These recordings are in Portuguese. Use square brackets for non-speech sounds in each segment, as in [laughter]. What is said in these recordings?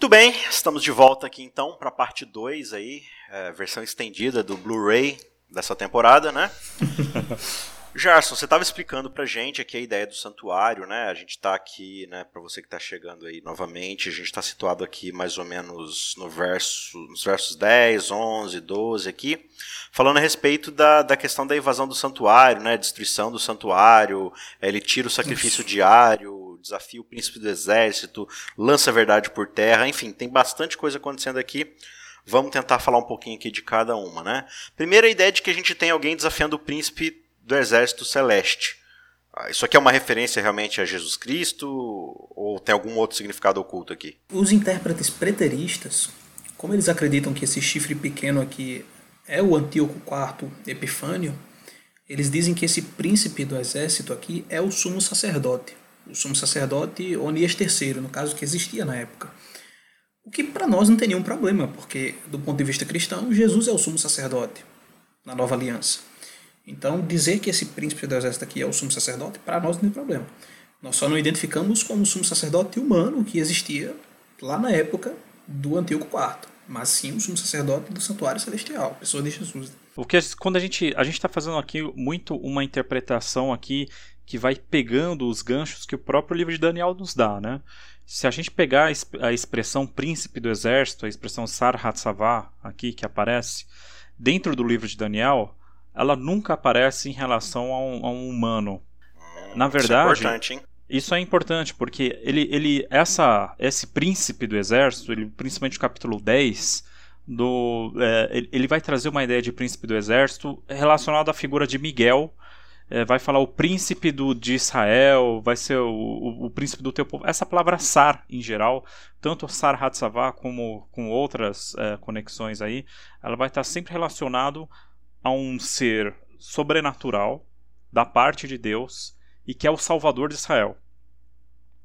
Muito bem, estamos de volta aqui então para a parte 2 aí, é, versão estendida do Blu-ray dessa temporada, né? [laughs] Jarson, você estava explicando pra gente aqui a ideia do santuário, né? A gente está aqui, né, para você que está chegando aí novamente, a gente está situado aqui mais ou menos no verso, nos versos 10, 11, 12 aqui, falando a respeito da, da questão da invasão do santuário, né, destruição do santuário, ele tira o sacrifício Isso. diário, desafia o príncipe do exército, lança a verdade por terra, enfim, tem bastante coisa acontecendo aqui. Vamos tentar falar um pouquinho aqui de cada uma, né? Primeira ideia de que a gente tem alguém desafiando o príncipe do exército celeste. Ah, isso aqui é uma referência realmente a Jesus Cristo ou tem algum outro significado oculto aqui? Os intérpretes preteristas, como eles acreditam que esse chifre pequeno aqui é o Antíoco IV Epifânio, eles dizem que esse príncipe do exército aqui é o sumo sacerdote. O sumo sacerdote Onias III, no caso que existia na época. O que para nós não tem nenhum problema, porque do ponto de vista cristão, Jesus é o sumo sacerdote na nova aliança. Então, dizer que esse príncipe do exército aqui é o sumo sacerdote, para nós não tem problema. Nós só não identificamos como sumo sacerdote humano que existia lá na época do Antíoco IV, mas sim o sumo sacerdote do santuário celestial, pessoa de Jesus. O que quando a gente a gente está fazendo aqui muito uma interpretação aqui que vai pegando os ganchos que o próprio livro de Daniel nos dá, né? Se a gente pegar a expressão príncipe do exército, a expressão Sarhatsavá aqui que aparece dentro do livro de Daniel, ela nunca aparece em relação a um, a um humano. Hum, Na verdade, isso é importante, hein? Isso é importante porque ele, ele essa, esse príncipe do exército, ele, principalmente no capítulo 10, do, é, ele vai trazer uma ideia de príncipe do exército relacionada à figura de Miguel. É, vai falar o príncipe do, de Israel, vai ser o, o, o, príncipe do teu povo. Essa palavra sar, em geral, tanto sar Hatzavá como com outras é, conexões aí, ela vai estar sempre relacionado a um ser sobrenatural da parte de Deus e que é o Salvador de Israel.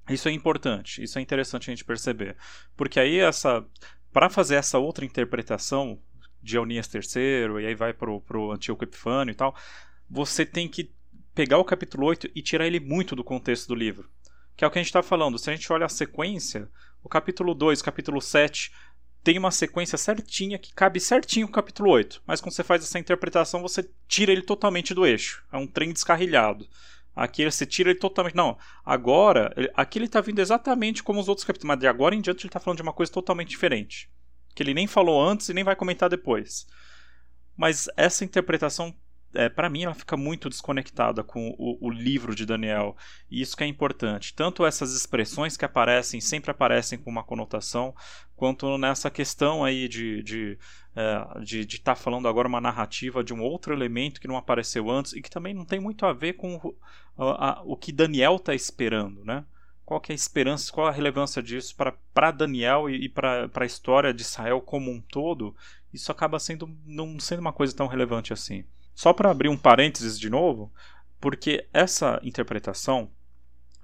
Isso é importante, isso é interessante a gente perceber, porque aí essa, para fazer essa outra interpretação de Eunias III e aí vai para o Antíoco Epifânio e tal, você tem que pegar o capítulo 8 e tirar ele muito do contexto do livro. Que é o que a gente está falando. Se a gente olha a sequência, o capítulo 2, capítulo 7, tem uma sequência certinha que cabe certinho no capítulo 8. Mas quando você faz essa interpretação, você tira ele totalmente do eixo. É um trem descarrilhado. Aqui você tira ele totalmente. Não, agora, aqui ele está vindo exatamente como os outros capítulos, mas de agora em diante ele está falando de uma coisa totalmente diferente. Que ele nem falou antes e nem vai comentar depois. Mas essa interpretação é, para mim, ela fica muito desconectada com o, o, livro de Daniel. E isso que é importante. Tanto essas expressões que aparecem, sempre aparecem com uma conotação, quanto nessa questão aí de de é, estar tá falando agora uma narrativa de um outro elemento que não apareceu antes e que também não tem muito a ver com o, a, o que Daniel está esperando, né? Qual que é a esperança, qual a relevância disso para Daniel e, e para a história de Israel como um todo? Isso acaba sendo não sendo uma coisa tão relevante assim. Só para abrir um parênteses de novo, porque essa interpretação,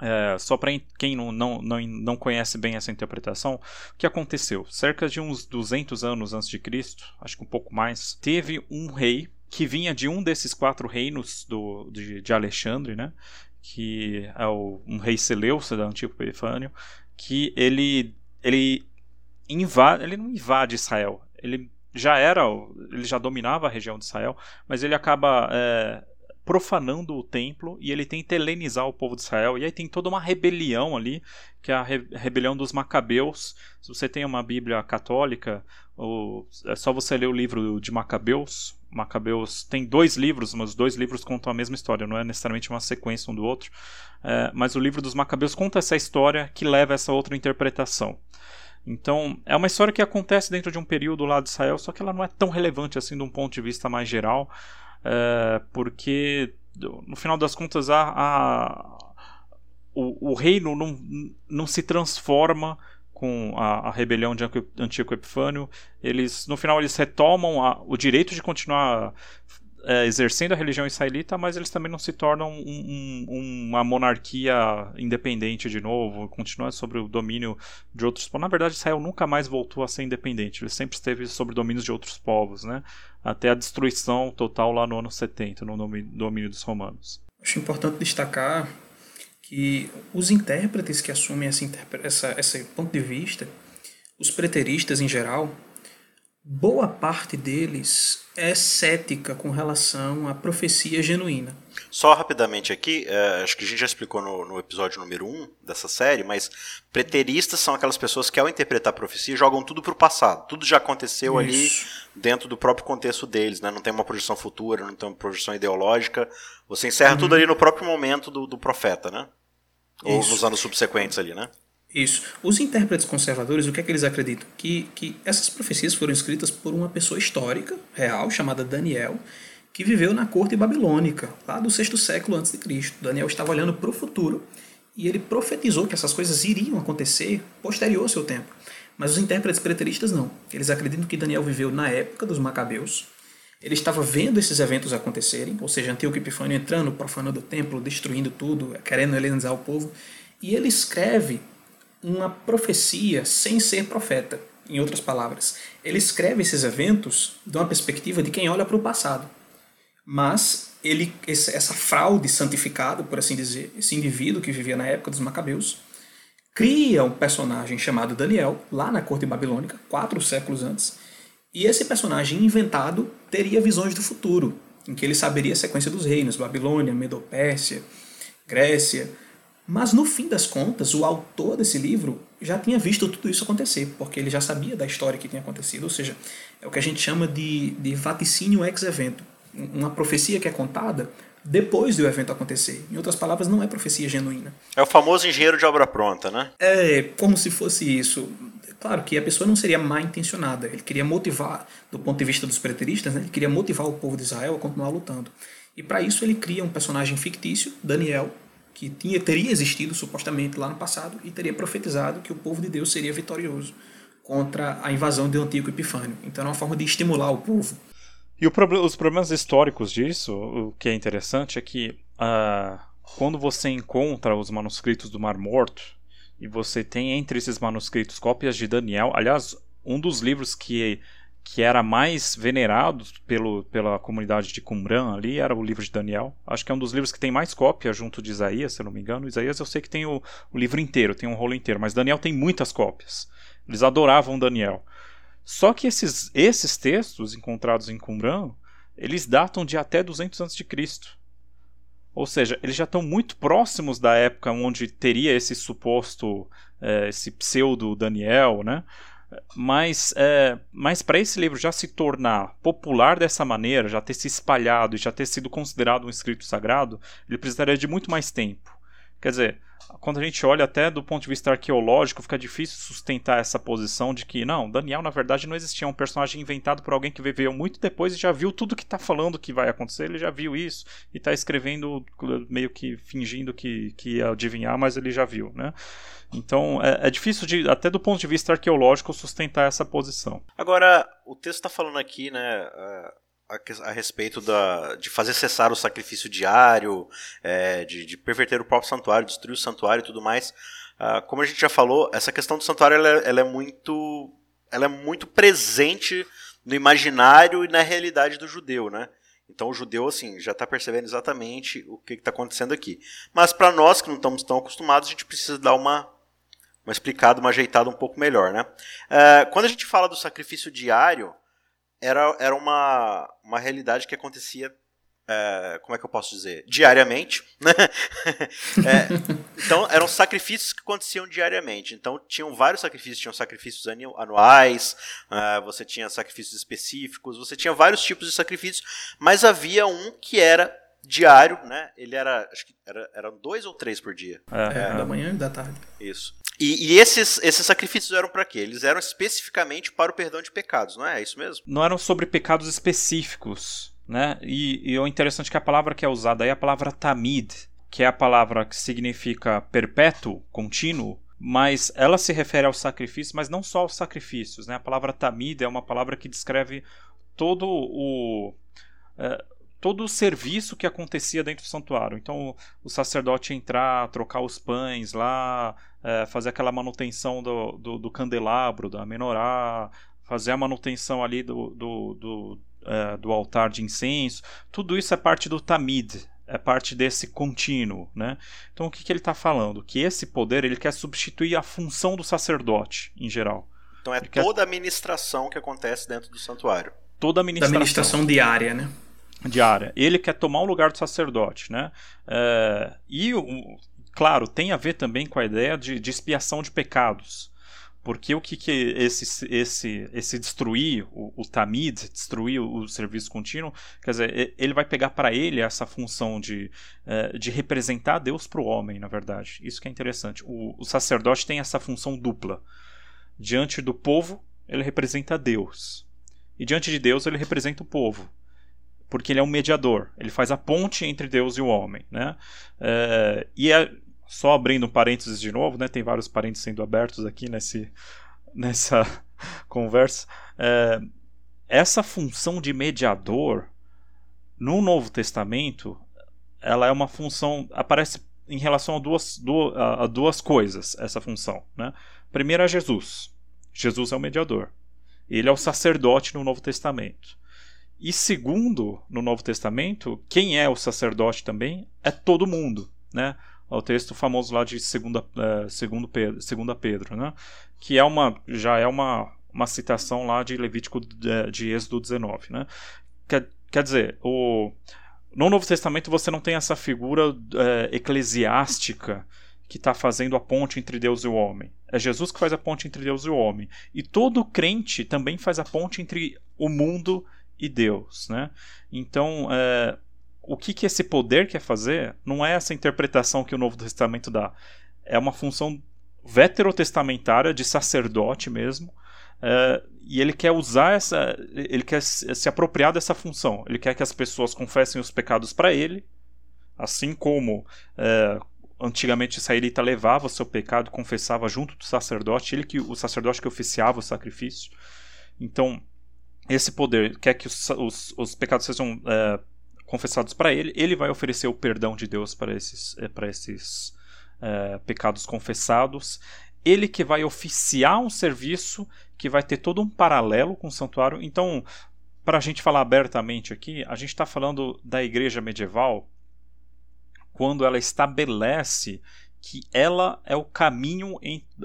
é, só para quem não, não, não, não conhece bem essa interpretação, o que aconteceu? Cerca de uns 200 anos antes de Cristo, acho que um pouco mais, teve um rei que vinha de um desses quatro reinos do, de, de Alexandre, né? que é o, um rei Seleucida, da Antigo Epifânio, que ele, ele, invade, ele não invade Israel, ele já era, ele já dominava a região de Israel, mas ele acaba é, profanando o templo e ele tenta helenizar o povo de Israel. E aí tem toda uma rebelião ali, que é a re rebelião dos Macabeus. Se você tem uma Bíblia católica, ou, é só você ler o livro de Macabeus. Macabeus tem dois livros, mas os dois livros contam a mesma história, não é necessariamente uma sequência um do outro. É, mas o livro dos Macabeus conta essa história que leva a essa outra interpretação. Então, é uma história que acontece dentro de um período lá de Israel, só que ela não é tão relevante assim de um ponto de vista mais geral, é, porque no final das contas a, a o, o, reino não, não se transforma com a, a rebelião de Antíoco Epifânio. Eles, no final, eles retomam a, o direito de continuar é, exercendo a religião israelita, mas eles também não se tornam um, um, uma monarquia independente de novo, continua sobre o domínio de outros povos. Na verdade, Israel nunca mais voltou a ser independente, ele sempre esteve sob domínio de outros povos, né? até a destruição total lá no ano 70, no domínio dos romanos. Acho importante destacar que os intérpretes que assumem essa, essa, esse ponto de vista, os preteristas em geral, boa parte deles é cética com relação à profecia genuína. Só rapidamente aqui, é, acho que a gente já explicou no, no, episódio número 1 dessa série, mas preteristas são aquelas pessoas que, ao interpretar a profecia, jogam tudo para o passado. Tudo já aconteceu Isso. ali dentro do próprio contexto deles, né? não tem uma projeção futura, não tem uma projeção ideológica. Você encerra uhum. tudo ali no próprio momento do, do profeta, né? Ou Isso. nos anos subsequentes ali, né? Isso. Os intérpretes conservadores, o que é que eles acreditam? Que, que essas profecias foram escritas por uma pessoa histórica, real, chamada Daniel, que viveu na corte babilônica, lá do sexto século antes de Cristo. Daniel estava olhando para o futuro e ele profetizou que essas coisas iriam acontecer posterior ao seu tempo. Mas os intérpretes preteristas não. Eles acreditam que Daniel viveu na época dos Macabeus. Ele estava vendo esses eventos acontecerem, ou seja, Antíoco Epifânio entrando, profanando o templo, destruindo tudo, querendo helenizar o povo. E ele escreve uma profecia sem ser profeta. Em outras palavras, ele escreve esses eventos de uma perspectiva de quem olha para o passado. Mas ele, essa fraude santificada, por assim dizer, esse indivíduo que vivia na época dos Macabeus, cria um personagem chamado Daniel, lá na corte babilônica, quatro séculos antes, e esse personagem inventado teria visões do futuro, em que ele saberia a sequência dos reinos, Babilônia, Medopérsia, Grécia, mas no fim das contas, o autor desse livro já tinha visto tudo isso acontecer, porque ele já sabia da história que tinha acontecido. Ou seja, é o que a gente chama de, de vaticínio ex evento. Uma profecia que é contada depois do evento acontecer. Em outras palavras, não é profecia genuína. É o famoso engenheiro de obra pronta, né? É, como se fosse isso. Claro que a pessoa não seria mal intencionada. Ele queria motivar, do ponto de vista dos preteristas, né, ele queria motivar o povo de Israel a continuar lutando. E para isso ele cria um personagem fictício, Daniel, que tinha, teria existido supostamente lá no passado e teria profetizado que o povo de Deus seria vitorioso contra a invasão de Antigo Epifânio. Então é uma forma de estimular o povo. E o, os problemas históricos disso, o que é interessante é que uh, quando você encontra os manuscritos do Mar Morto e você tem entre esses manuscritos cópias de Daniel, aliás, um dos livros que que era mais venerado pelo, pela comunidade de Qumran ali, era o livro de Daniel. Acho que é um dos livros que tem mais cópia junto de Isaías, se eu não me engano. Isaías eu sei que tem o, o livro inteiro, tem um rolo inteiro, mas Daniel tem muitas cópias. Eles adoravam Daniel. Só que esses, esses textos encontrados em Qumran, eles datam de até 200 a.C. Ou seja, eles já estão muito próximos da época onde teria esse suposto, é, esse pseudo Daniel, né? Mas, é, mas para esse livro já se tornar popular dessa maneira, já ter se espalhado e já ter sido considerado um escrito sagrado, ele precisaria de muito mais tempo. Quer dizer, quando a gente olha até do ponto de vista arqueológico, fica difícil sustentar essa posição de que, não, Daniel na verdade não existia, é um personagem inventado por alguém que viveu muito depois e já viu tudo que está falando que vai acontecer, ele já viu isso e está escrevendo meio que fingindo que, que ia adivinhar, mas ele já viu, né? Então é, é, difícil, de, até do ponto de vista arqueológico, sustentar essa posição. Agora, o texto está falando aqui, né? A, a, respeito da, de fazer cessar o sacrifício diário, é, de, de, perverter o próprio santuário, destruir o santuário e tudo mais. Uh, como a gente já falou, essa questão do santuário ela, ela, é muito, ela é muito presente no imaginário e na realidade do judeu, né? Então o judeu assim já está percebendo exatamente o que está acontecendo aqui. Mas para nós que não estamos tão acostumados, a gente precisa dar uma uma explicada, uma ajeitada um pouco melhor, né? É, quando a gente fala do sacrifício diário, era, era uma, uma realidade que acontecia, é, como é que eu posso dizer? Diariamente, né? [laughs] é, então, eram sacrifícios que aconteciam diariamente. Então, tinham vários sacrifícios, tinham sacrifícios anuais, é, você tinha sacrifícios específicos, você tinha vários tipos de sacrifícios, mas havia um que era diário, né? Ele era, acho que era, eram dois ou três por dia. É, é, da manhã e da tarde. Isso. E, e, esses, esses sacrifícios eram para quê? Eles eram especificamente para o perdão de pecados, não é? É isso mesmo? Não eram sobre pecados específicos, né? E, e o interessante é que a palavra que é usada aí é a palavra tamid, que é a palavra que significa perpétuo, contínuo, mas ela se refere ao sacrifício, mas não só aos sacrifícios, né? A palavra tamid é uma palavra que descreve todo o é, todo o serviço que acontecia dentro do santuário. Então, o sacerdote entrar, trocar os pães lá, é, fazer aquela manutenção do, do, do, candelabro, da menorá, fazer a manutenção ali do, do, do, é, do altar de incenso. Tudo isso é parte do tamid, é parte desse contínuo, né? Então o que, que ele está falando? Que esse poder ele quer substituir a função do sacerdote em geral. Então é toda a administração que acontece dentro do santuário. Toda a administração. Da administração diária, né? Diária. Ele quer tomar o lugar do sacerdote, né? É, e, claro, tem a ver também com a ideia de, de expiação de pecados. Porque o que, que esse, esse, esse destruir o, o Tamid, destruir o, o, serviço contínuo, quer dizer, ele vai pegar para ele essa função de, é, de representar Deus para o homem, na verdade. Isso que é interessante. O, o sacerdote tem essa função dupla. Diante do povo, ele representa Deus. E diante de Deus, ele representa o povo porque ele é um mediador, ele faz a ponte entre Deus e o homem, né? É, e é, só abrindo parênteses de novo, né? Tem vários parênteses sendo abertos aqui nesse, [laughs] nessa [laughs] conversa. É, essa função de mediador no Novo Testamento, ela é uma função aparece em relação a duas, duas, a duas coisas essa função, né? Primeiro é Jesus. Jesus é o mediador. Ele é o sacerdote no Novo Testamento. E segundo, no Novo Testamento, quem é o sacerdote também é todo mundo, né? o texto famoso lá de segunda, é, segundo Pedro, segunda Pedro, né? que é uma, já é uma, uma citação lá de Levítico de, de Êxodo 19. Né? Quer, quer dizer, o, no Novo Testamento você não tem essa figura é, eclesiástica que está fazendo a ponte entre Deus e o homem. É Jesus que faz a ponte entre Deus e o homem. E todo crente também faz a ponte entre o mundo e Deus. Né? Então, é, o que, que esse poder quer fazer não é essa interpretação que o Novo Testamento dá. É uma função veterotestamentária de sacerdote mesmo. É, e ele quer usar essa. Ele quer se apropriar dessa função. Ele quer que as pessoas confessem os pecados para ele, assim como é, antigamente o israelita levava o seu pecado, confessava junto do sacerdote, ele que o sacerdote que oficiava o sacrifício. Então, esse poder quer que os, os, os pecados sejam é, confessados para ele, ele vai oferecer o perdão de Deus para esses, eh, para esses é, pecados confessados. Ele que vai oficiar um serviço que vai ter todo um paralelo com o santuário. Então, para a gente falar abertamente aqui, a gente está falando da igreja medieval quando ela estabelece que ela é o caminho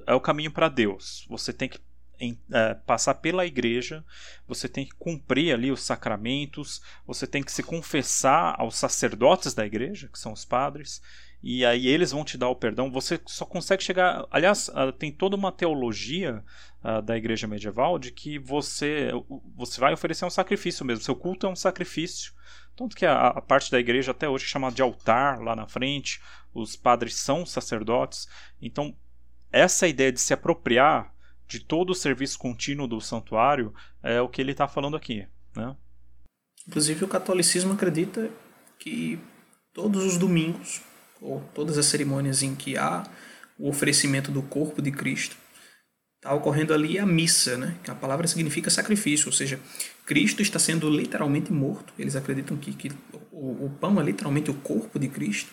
é o caminho para Deus. Você tem que em, é, passar pela igreja, você tem que cumprir ali os sacramentos, você tem que se confessar aos sacerdotes da igreja, que são os padres, e aí eles vão te dar o perdão. Você só consegue chegar. Aliás, uh, tem toda uma teologia uh, da igreja medieval de que você, você vai oferecer um sacrifício mesmo. Seu culto é um sacrifício. Tanto que a, a parte da igreja até hoje é chamada de altar lá na frente. Os padres são sacerdotes. Então, essa ideia de se apropriar de todo o serviço contínuo do santuário é o que ele está falando aqui. Né? Inclusive, o catolicismo acredita que todos os domingos, ou todas as cerimônias em que há o oferecimento do corpo de Cristo, está ocorrendo ali a missa, né? que a palavra significa sacrifício, ou seja, Cristo está sendo literalmente morto. Eles acreditam que, que o, o pão é literalmente o corpo de Cristo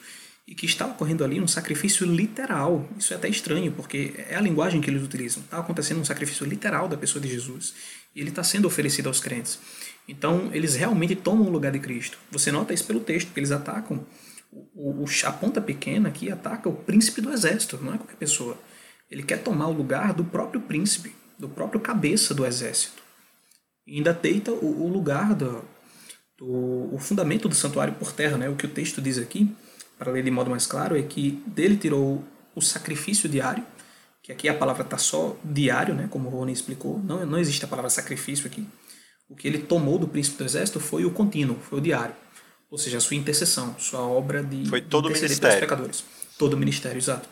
e que está ocorrendo ali um sacrifício literal. Isso é até estranho, porque é a linguagem que eles utilizam. Está acontecendo um sacrifício literal da pessoa de Jesus e ele está sendo oferecido aos crentes. Então, eles realmente tomam o lugar de Cristo. Você nota isso pelo texto, que eles atacam o, o, a ponta pequena aqui ataca o príncipe do exército, não é qualquer pessoa. Ele quer tomar o lugar do próprio príncipe, do próprio cabeça do exército. E ainda deita o, o lugar do, do o fundamento do santuário por terra, né? O que o texto diz aqui para ler de modo mais claro, é que dele tirou o sacrifício diário, que aqui a palavra está só diário, né, como o Rony explicou, não, não existe a palavra sacrifício aqui. O que ele tomou do príncipe do exército foi o contínuo, foi o diário. Ou seja, a sua intercessão, sua obra de foi todo o ministério. pecadores. Todo o ministério, exato.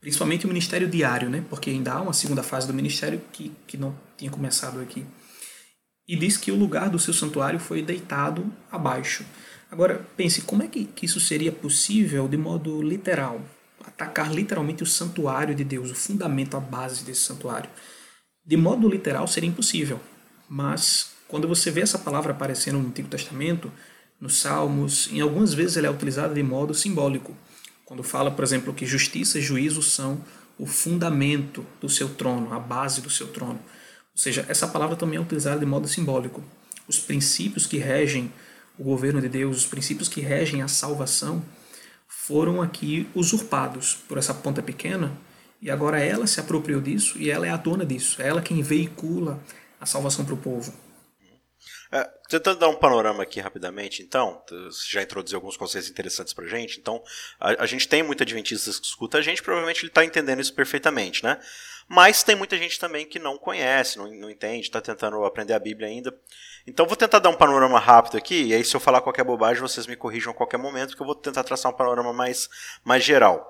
Principalmente o ministério diário, né? Porque ainda há uma segunda fase do ministério que, que não tinha começado aqui. E diz que o lugar do seu santuário foi deitado abaixo. Agora, pense, como é que, que isso seria possível de modo literal? Atacar literalmente o santuário de Deus, o fundamento, a base desse santuário. De modo literal seria impossível, mas quando você vê essa palavra aparecendo no Antigo Testamento, nos Salmos, em algumas vezes ela é utilizada de modo simbólico. Quando fala, por exemplo, que justiça e juízo são o fundamento do seu trono, a base do seu trono. Ou seja, essa palavra também é utilizada de modo simbólico. Os princípios que regem o governo de Deus, os princípios que regem a salvação, foram aqui usurpados por essa ponta pequena E agora ela se apropriou disso e ela é a dona disso. É ela quem veicula a salvação para o povo. É, tentando dar um panorama aqui rapidamente, então, já introduziu alguns conceitos interessantes pra gente, então, a, a gente tem muita adventista que escuta a gente, provavelmente ele está entendendo isso perfeitamente, né? Mas tem muita gente também que não conhece, não, não entende, está tentando aprender a Bíblia ainda. Então, vou tentar dar um panorama rápido aqui, e aí se eu falar qualquer bobagem, vocês me corrijam a qualquer momento, que eu vou tentar traçar um panorama mais, mais geral.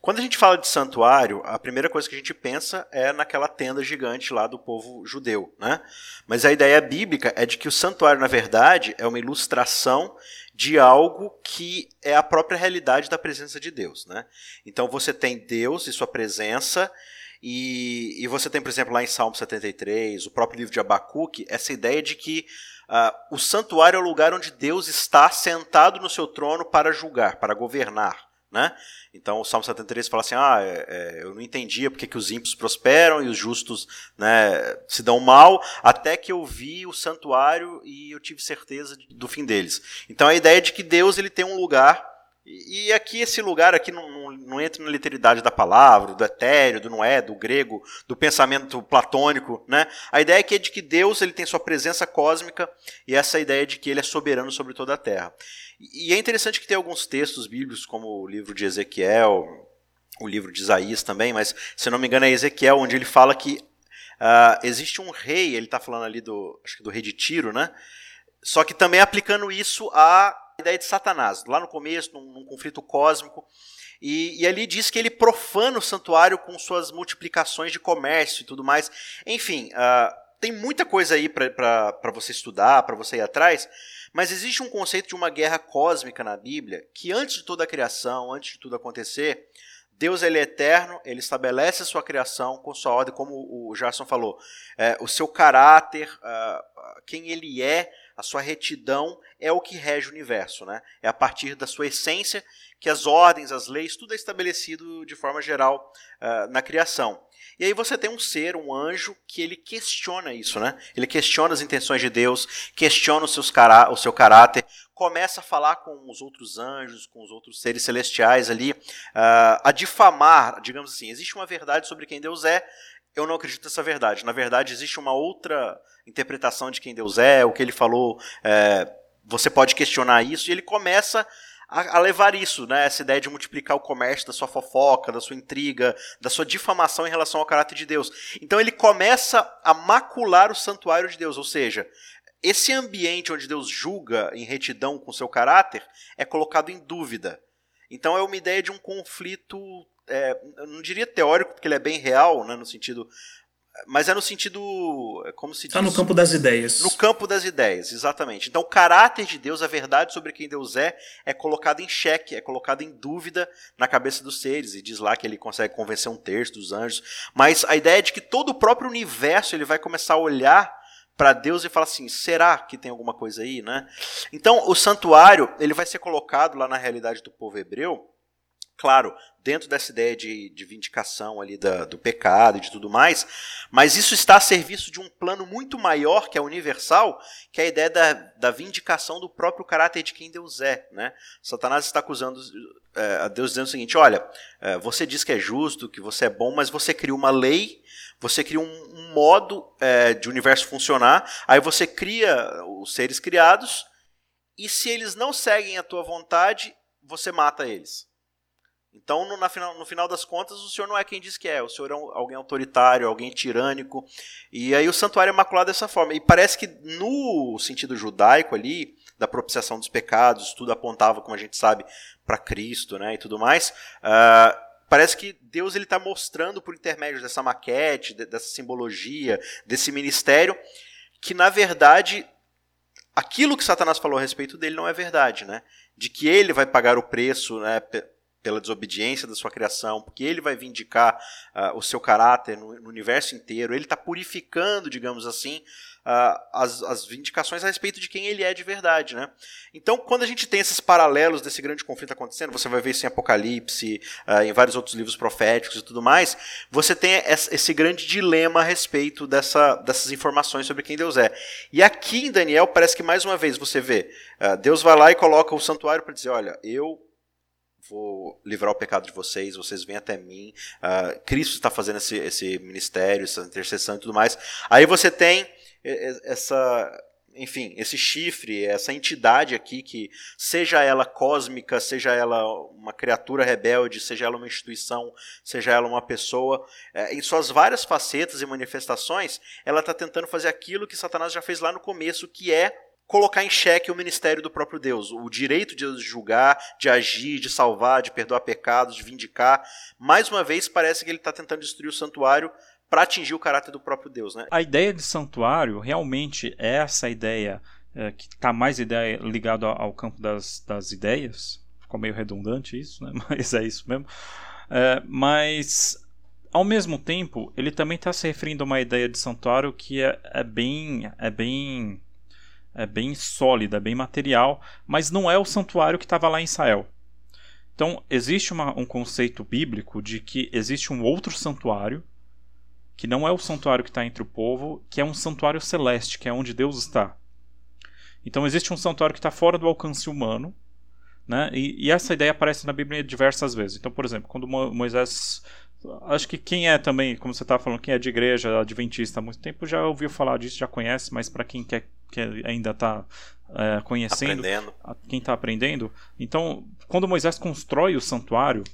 Quando a gente fala de santuário, a primeira coisa que a gente pensa é naquela tenda gigante lá do povo judeu, né? Mas a ideia bíblica é de que o santuário, na verdade, é uma ilustração de algo que é a própria realidade da presença de Deus, né? Então você tem Deus e sua presença e, e você tem, por exemplo, lá em Salmo 73, o próprio livro de Abacuque, essa ideia de que uh, o santuário é o lugar onde Deus está sentado no seu trono para julgar, para governar. Né? Então o Salmo 73 fala assim: ah, é, é, eu não entendia porque que os ímpios prosperam e os justos né, se dão mal, até que eu vi o santuário e eu tive certeza do fim deles. Então a ideia de que Deus ele tem um lugar e aqui esse lugar aqui não, não, não, entra na literidade da palavra, do etéreo, do noé, do grego, do pensamento platônico, né? A ideia aqui é de que Deus ele tem sua presença cósmica e essa ideia de que ele é soberano sobre toda a terra. E é interessante que tem alguns textos bíblicos, como o livro de Ezequiel, o livro de Isaías também, mas se não me engano é Ezequiel, onde ele fala que uh, existe um rei, ele está falando ali do, acho que do rei de Tiro, né? Só que também aplicando isso à ideia de Satanás, lá no começo, num, num conflito cósmico. E, e, ali diz que ele profana o santuário com suas multiplicações de comércio e tudo mais. Enfim, uh, tem muita coisa aí para você estudar, para você ir atrás, mas existe um conceito de uma guerra cósmica na Bíblia que antes de toda a criação, antes de tudo acontecer, Deus ele é eterno, ele estabelece a sua criação com sua ordem, como o Gerson falou, é, o seu caráter, uh, quem ele é, a sua retidão é o que rege o universo, né? É a partir da sua essência que as ordens, as leis, tudo é estabelecido de forma geral uh, na criação. E aí você tem um ser, um anjo, que ele questiona isso, né? Ele questiona as intenções de Deus, questiona os seus cará o seu caráter, começa a falar com os outros anjos, com os outros seres celestiais ali, uh, a difamar, digamos assim. Existe uma verdade sobre quem Deus é, eu não acredito nessa verdade. Na verdade, existe uma outra interpretação de quem Deus é, o que ele falou. É, você pode questionar isso, e ele começa a, levar isso, né? Essa ideia de multiplicar o comércio da sua fofoca, da sua intriga, da sua difamação em relação ao caráter de Deus. Então ele começa a macular o santuário de Deus, ou seja, esse ambiente onde Deus julga em retidão com seu caráter é colocado em dúvida. Então é uma ideia de um conflito, é, eu não diria teórico, porque ele é bem real, né, no sentido mas é no sentido. É como se Está no campo das ideias. No campo das ideias, exatamente. Então, o caráter de Deus, a verdade sobre quem Deus é, é colocado em xeque, é colocado em dúvida na cabeça dos seres. E diz lá que ele consegue convencer um terço dos anjos. Mas a ideia é de que todo o próprio universo ele vai começar a olhar para Deus e falar assim: será que tem alguma coisa aí, né? Então, o santuário ele vai ser colocado lá na realidade do povo hebreu claro, dentro dessa ideia de, de vindicação ali da, do pecado e de tudo mais, mas isso está a serviço de um plano muito maior, que é universal, que é a ideia da, da vindicação do próprio caráter de quem Deus é. Né? Satanás está acusando é, a Deus dizendo o seguinte: olha, é, você diz que é justo, que você é bom, mas você cria uma lei. Você cria um, um modo é, de universo funcionar, aí você cria os seres criados, e se eles não seguem a tua vontade, você mata eles. Então, no, na final, no final das contas, o senhor não é quem diz que é. O senhor é um, alguém autoritário, alguém tirânico. E aí o santuário é maculado dessa forma. E parece que no sentido judaico ali, da propiciação dos pecados, tudo apontava, como a gente sabe, para Cristo né, e tudo mais. Uh, parece que Deus ele está mostrando por intermédio dessa maquete, dessa simbologia, desse ministério, que na verdade aquilo que Satanás falou a respeito dele não é verdade, né? De que ele vai pagar o preço, né? Pela desobediência da sua criação, porque ele vai vindicar uh, o seu caráter no, no universo inteiro, ele está purificando, digamos assim, uh, as, as vindicações a respeito de quem ele é de verdade. Né? Então, quando a gente tem esses paralelos desse grande conflito acontecendo, você vai ver isso em Apocalipse, uh, em vários outros livros proféticos e tudo mais, você tem esse grande dilema a respeito dessa, dessas informações sobre quem Deus é. E aqui em Daniel, parece que mais uma vez você vê, Deus vai lá e coloca o santuário para dizer: olha, eu vou livrar o pecado de vocês, vocês vêm até mim. Uh, Cristo está fazendo esse, esse ministério, essa intercessão e tudo mais. Aí você tem essa enfim, esse chifre, essa entidade aqui, que seja ela cósmica, seja ela uma criatura rebelde, seja ela uma instituição, seja ela uma pessoa, é, em suas várias facetas e manifestações, ela está tentando fazer aquilo que Satanás já fez lá no começo, que é colocar em xeque o ministério do próprio Deus, o direito de julgar, de agir, de salvar, de perdoar pecados, de vindicar. Mais uma vez, parece que ele está tentando destruir o santuário para atingir o caráter do próprio Deus, né? A ideia de santuário realmente é essa ideia é, que está mais ideia ligado ao campo das, das ideias. Ficou meio redundante isso, né? [laughs] Mas é isso mesmo. É, mas ao mesmo tempo, ele também está se referindo a uma ideia de santuário que é, é bem, é bem, é bem sólida, bem material, mas não é o santuário que estava lá em Israel. Então existe uma, um conceito bíblico de que existe um outro santuário que não é o santuário que está entre o povo, que é um santuário celeste, que é onde Deus está. Então existe um santuário que está fora do alcance humano, né? E, e, essa ideia aparece na Bíblia diversas vezes. Então, por exemplo, quando Moisés. Acho que quem é também, como você estava falando, quem é de igreja adventista há muito tempo já ouviu falar disso, já conhece, mas para quem quer, que ainda está é, conhecendo, aprendendo. quem está aprendendo. Então, quando Moisés constrói o santuário,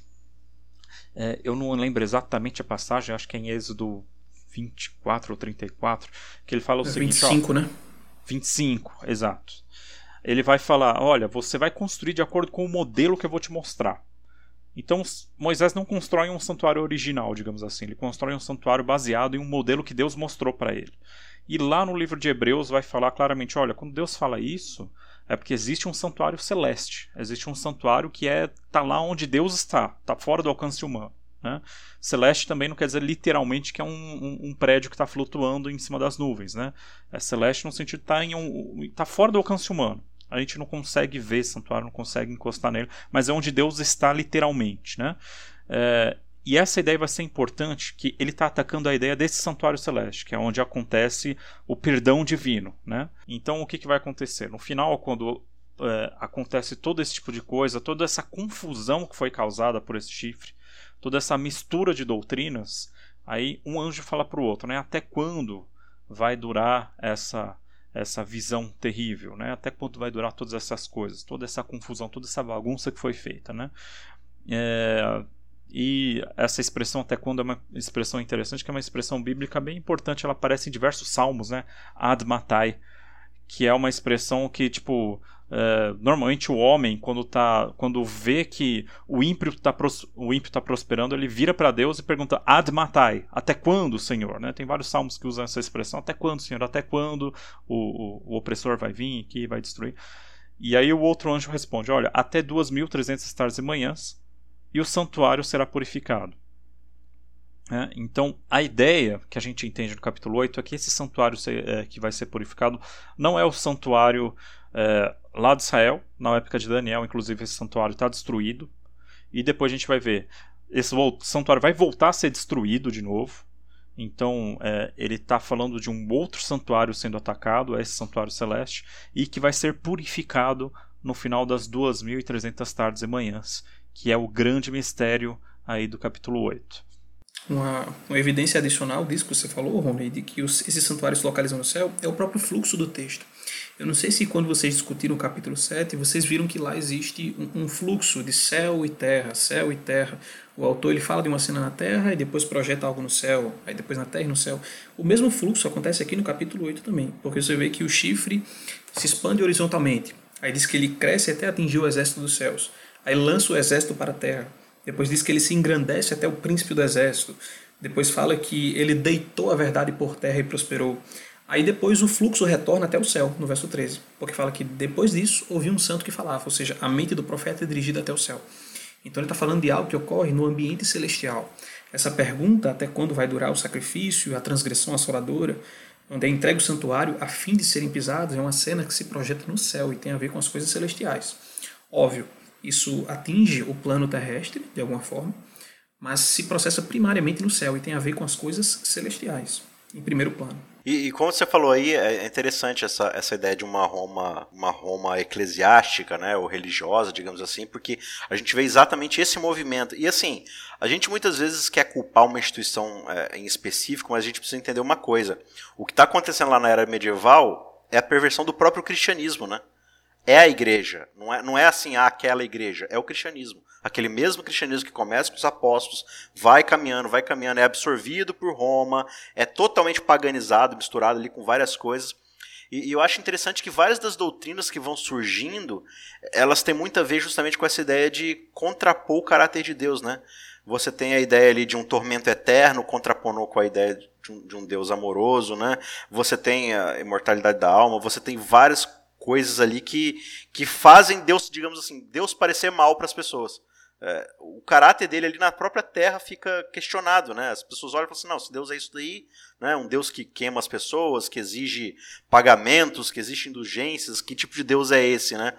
é, eu não lembro exatamente a passagem, acho que é em Êxodo 24 ou 34, que ele fala o é seguinte: 25, ó, né? 25, exato. Ele vai falar: olha, você vai construir de acordo com o modelo que eu vou te mostrar. Então Moisés não constrói um santuário original, digamos assim, ele constrói um santuário baseado em um modelo que Deus mostrou para ele. E lá no livro de Hebreus vai falar claramente: olha, quando Deus fala isso, é porque existe um santuário celeste, existe um santuário que é tá lá onde Deus está, tá fora do alcance humano. Né? Celeste também não quer dizer literalmente que é um, um, um prédio que está flutuando em cima das nuvens. Né? É celeste no sentido de estar tá um, tá fora do alcance humano. A gente não consegue ver santuário, não consegue encostar nele, mas é onde Deus está literalmente. Né? É, e essa ideia vai ser importante, que ele está atacando a ideia desse santuário celeste, que é onde acontece o perdão divino. Né? Então o que, que vai acontecer? No final, quando é, acontece todo esse tipo de coisa, toda essa confusão que foi causada por esse chifre, toda essa mistura de doutrinas, aí um anjo fala para o outro, né? Até quando vai durar essa essa visão terrível, né? Até quando vai durar todas essas coisas, toda essa confusão, toda essa bagunça que foi feita, né? É, e essa expressão até quando é uma expressão interessante, que é uma expressão bíblica bem importante, ela aparece em diversos salmos, né? Ad matai, que é uma expressão que tipo Uh, normalmente o homem, quando, tá, quando vê que o ímpio está o ímpio tá prosperando, ele vira para Deus e pergunta ad matai, até quando, Senhor? Né? Tem vários salmos que usam essa expressão, até quando, Senhor? Até quando o, o, o opressor vai vir aqui vai destruir? E aí o outro anjo responde, olha, até 2.300 tardes e manhãs, e o santuário será purificado. É, então, a ideia que a gente entende no capítulo 8 é que esse santuário é, que vai ser purificado não é o santuário é, lá de Israel, na época de Daniel, inclusive esse santuário está destruído. E depois a gente vai ver, esse santuário vai voltar a ser destruído de novo. Então, é, ele está falando de um outro santuário sendo atacado, é esse santuário celeste, e que vai ser purificado no final das 2.300 tardes e manhãs, que é o grande mistério aí do capítulo 8 uma, uma evidência adicional disso que você falou, Rony, de que os, esses santuários se localizam no céu, é o próprio fluxo do texto. Eu não sei se quando vocês discutiram o capítulo 7, vocês viram que lá existe um, um, fluxo de céu e terra, céu e terra. O autor ele fala de uma cena na terra e depois projeta algo no céu, aí depois na terra e no céu. O mesmo fluxo acontece aqui no capítulo 8 também, porque você vê que o chifre se expande horizontalmente. Aí diz que ele cresce até atingir o exército dos céus. Aí lança o exército para a terra. Depois diz que ele se engrandece até o príncipe do exército. Depois fala que ele deitou a verdade por terra e prosperou. Aí depois o fluxo retorna até o céu, no verso 13. Porque fala que depois disso ouviu um santo que falava, ou seja, a mente do profeta é dirigida até o céu. Então ele está falando de algo que ocorre no ambiente celestial. Essa pergunta, até quando vai durar o sacrifício, a transgressão assoladora, onde é entregue o santuário a fim de serem pisados, é uma cena que se projeta no céu e tem a ver com as coisas celestiais. Óbvio, isso atinge o plano terrestre, de alguma forma, mas se processa primariamente no céu e tem a ver com as coisas celestiais, em primeiro plano. E, e, como você falou aí, é interessante essa, essa ideia de uma Roma, uma Roma eclesiástica, né, ou religiosa, digamos assim, porque a gente vê exatamente esse movimento. E assim, a gente muitas vezes quer culpar uma instituição é, em específico, mas a gente precisa entender uma coisa. O que está acontecendo lá na era medieval é a perversão do próprio cristianismo, né? É a igreja, não é, não é assim, ah, aquela igreja, é o cristianismo. Aquele mesmo cristianismo que começa com os apóstolos, vai caminhando, vai caminhando, é absorvido por Roma, é totalmente paganizado, misturado ali com várias coisas. E, e, eu acho interessante que várias das doutrinas que vão surgindo, elas têm muito a ver justamente com essa ideia de contrapor o caráter de Deus, né? Você tem a ideia ali de um tormento eterno, contrapondo com a ideia de um, de um Deus amoroso, né? Você tem a imortalidade da alma, você tem várias coisas ali que, que fazem Deus, digamos assim, Deus parecer mal para as pessoas é, o caráter dele ali na própria terra fica questionado, né? As pessoas olham e falam assim, não, se Deus é isso daí, né? um Deus que queima as pessoas, que exige pagamentos, que exige indulgências, que tipo de Deus é esse, né?